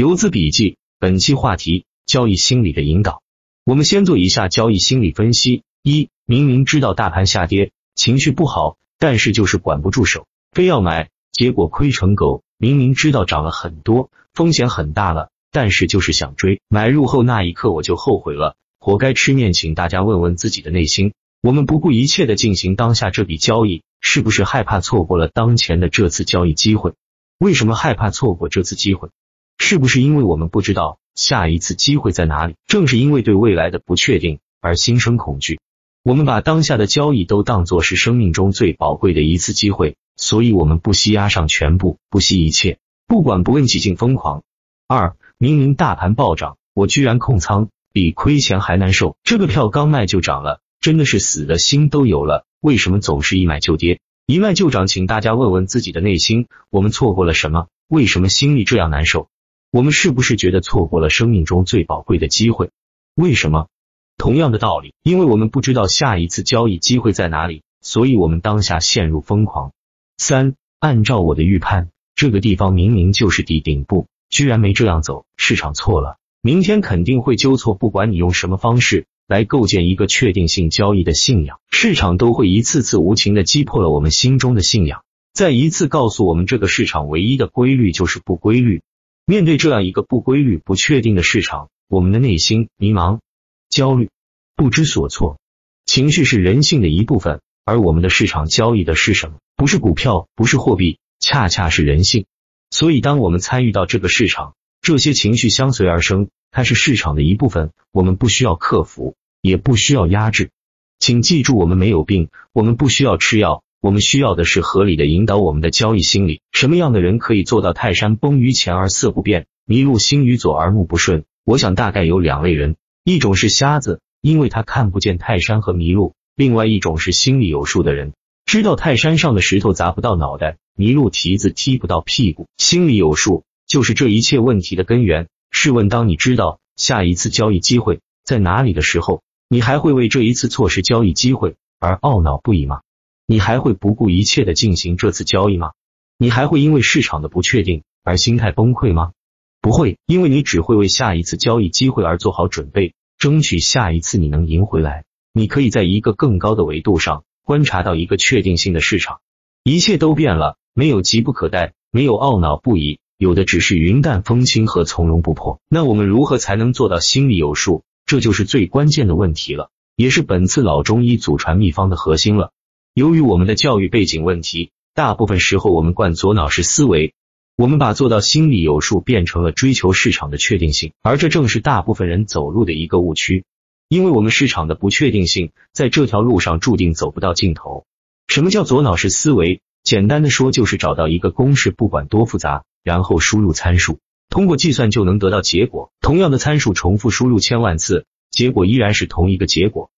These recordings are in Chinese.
游资笔记，本期话题：交易心理的引导。我们先做一下交易心理分析。一，明明知道大盘下跌，情绪不好，但是就是管不住手，非要买，结果亏成狗。明明知道涨了很多，风险很大了，但是就是想追，买入后那一刻我就后悔了，活该吃面。请大家问问自己的内心，我们不顾一切的进行当下这笔交易，是不是害怕错过了当前的这次交易机会？为什么害怕错过这次机会？是不是因为我们不知道下一次机会在哪里？正是因为对未来的不确定而心生恐惧，我们把当下的交易都当作是生命中最宝贵的一次机会，所以我们不惜押上全部，不惜一切，不管不问，几近疯狂。二，明明大盘暴涨，我居然控仓，比亏钱还难受。这个票刚卖就涨了，真的是死的心都有了。为什么总是一买就跌，一卖就涨？请大家问问自己的内心，我们错过了什么？为什么心里这样难受？我们是不是觉得错过了生命中最宝贵的机会？为什么？同样的道理，因为我们不知道下一次交易机会在哪里，所以我们当下陷入疯狂。三，按照我的预判，这个地方明明就是底顶部，居然没这样走，市场错了，明天肯定会纠错。不管你用什么方式来构建一个确定性交易的信仰，市场都会一次次无情的击破了我们心中的信仰，再一次告诉我们这个市场唯一的规律就是不规律。面对这样一个不规律、不确定的市场，我们的内心迷茫、焦虑、不知所措。情绪是人性的一部分，而我们的市场交易的是什么？不是股票，不是货币，恰恰是人性。所以，当我们参与到这个市场，这些情绪相随而生，它是市场的一部分，我们不需要克服，也不需要压制。请记住，我们没有病，我们不需要吃药。我们需要的是合理的引导我们的交易心理。什么样的人可以做到泰山崩于前而色不变，麋鹿行于左而目不顺？我想大概有两类人，一种是瞎子，因为他看不见泰山和麋鹿；另外一种是心里有数的人，知道泰山上的石头砸不到脑袋，麋鹿蹄子踢不到屁股。心里有数就是这一切问题的根源。试问，当你知道下一次交易机会在哪里的时候，你还会为这一次错失交易机会而懊恼不已吗？你还会不顾一切的进行这次交易吗？你还会因为市场的不确定而心态崩溃吗？不会，因为你只会为下一次交易机会而做好准备，争取下一次你能赢回来。你可以在一个更高的维度上观察到一个确定性的市场，一切都变了，没有急不可待，没有懊恼不已，有的只是云淡风轻和从容不迫。那我们如何才能做到心里有数？这就是最关键的问题了，也是本次老中医祖传秘方的核心了。由于我们的教育背景问题，大部分时候我们惯左脑式思维，我们把做到心里有数变成了追求市场的确定性，而这正是大部分人走路的一个误区。因为我们市场的不确定性，在这条路上注定走不到尽头。什么叫左脑式思维？简单的说，就是找到一个公式，不管多复杂，然后输入参数，通过计算就能得到结果。同样的参数重复输入千万次，结果依然是同一个结果。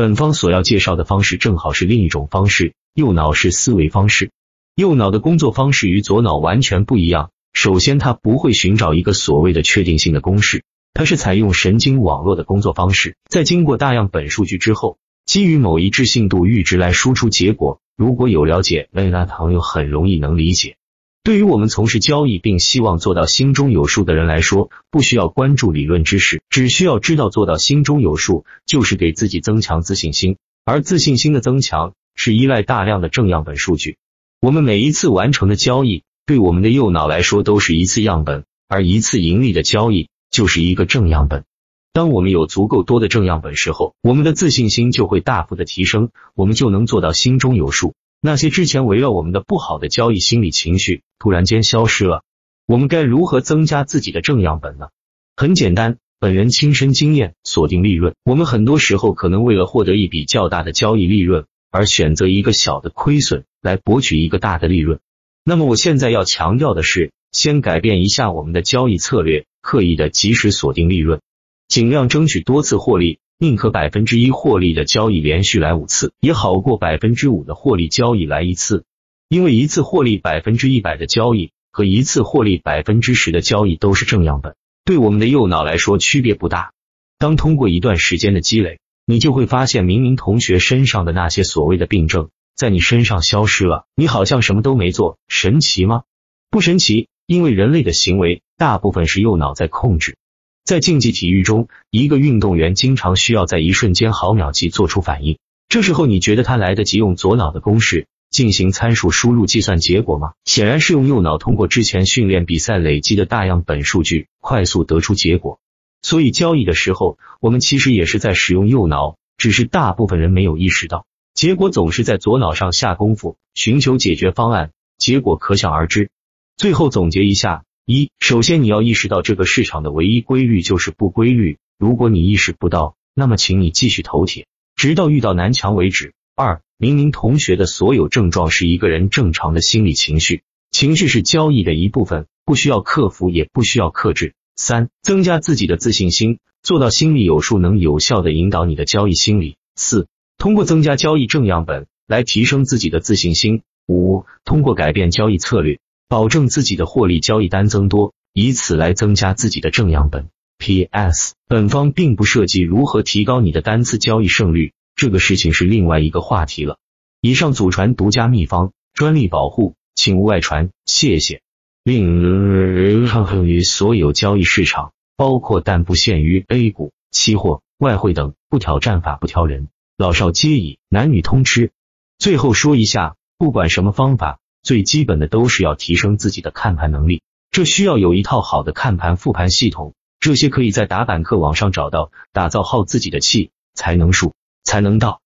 本方所要介绍的方式正好是另一种方式，右脑式思维方式。右脑的工作方式与左脑完全不一样。首先，它不会寻找一个所谓的确定性的公式，它是采用神经网络的工作方式。在经过大样本数据之后，基于某一致信度阈值来输出结果。如果有了解，那朋友很容易能理解。对于我们从事交易并希望做到心中有数的人来说，不需要关注理论知识，只需要知道做到心中有数就是给自己增强自信心，而自信心的增强是依赖大量的正样本数据。我们每一次完成的交易，对我们的右脑来说都是一次样本，而一次盈利的交易就是一个正样本。当我们有足够多的正样本时候，我们的自信心就会大幅的提升，我们就能做到心中有数。那些之前围绕我们的不好的交易心理情绪突然间消失了，我们该如何增加自己的正样本呢？很简单，本人亲身经验，锁定利润。我们很多时候可能为了获得一笔较大的交易利润，而选择一个小的亏损来博取一个大的利润。那么我现在要强调的是，先改变一下我们的交易策略，刻意的及时锁定利润，尽量争取多次获利。宁可百分之一获利的交易连续来五次，也好过百分之五的获利交易来一次。因为一次获利百分之一百的交易和一次获利百分之十的交易都是正样本，对我们的右脑来说区别不大。当通过一段时间的积累，你就会发现，明明同学身上的那些所谓的病症，在你身上消失了，你好像什么都没做，神奇吗？不神奇，因为人类的行为大部分是右脑在控制。在竞技体育中，一个运动员经常需要在一瞬间毫秒级做出反应，这时候你觉得他来得及用左脑的公式进行参数输入计算结果吗？显然是用右脑通过之前训练比赛累积的大样本数据快速得出结果。所以交易的时候，我们其实也是在使用右脑，只是大部分人没有意识到。结果总是在左脑上下功夫，寻求解决方案，结果可想而知。最后总结一下：一、首先你要意识到这个市场的唯一规律就是不规律。如果你意识不到，那么请你继续投铁，直到遇到南墙为止。二、明明同学的所有症状是一个人正常的心理情绪，情绪是交易的一部分，不需要克服，也不需要克制。三、增加自己的自信心，做到心里有数，能有效的引导你的交易心理。四。通过增加交易正样本来提升自己的自信心。五、通过改变交易策略，保证自己的获利交易单增多，以此来增加自己的正样本。P.S. 本方并不涉及如何提高你的单次交易胜率，这个事情是另外一个话题了。以上祖传独家秘方，专利保护，请勿外传，谢谢。另适于所有交易市场，包括但不限于 A 股、期货、外汇等，不挑战法，不挑人。老少皆宜，男女通吃。最后说一下，不管什么方法，最基本的都是要提升自己的看盘能力。这需要有一套好的看盘复盘系统，这些可以在打板客网上找到。打造好自己的气，才能术，才能到。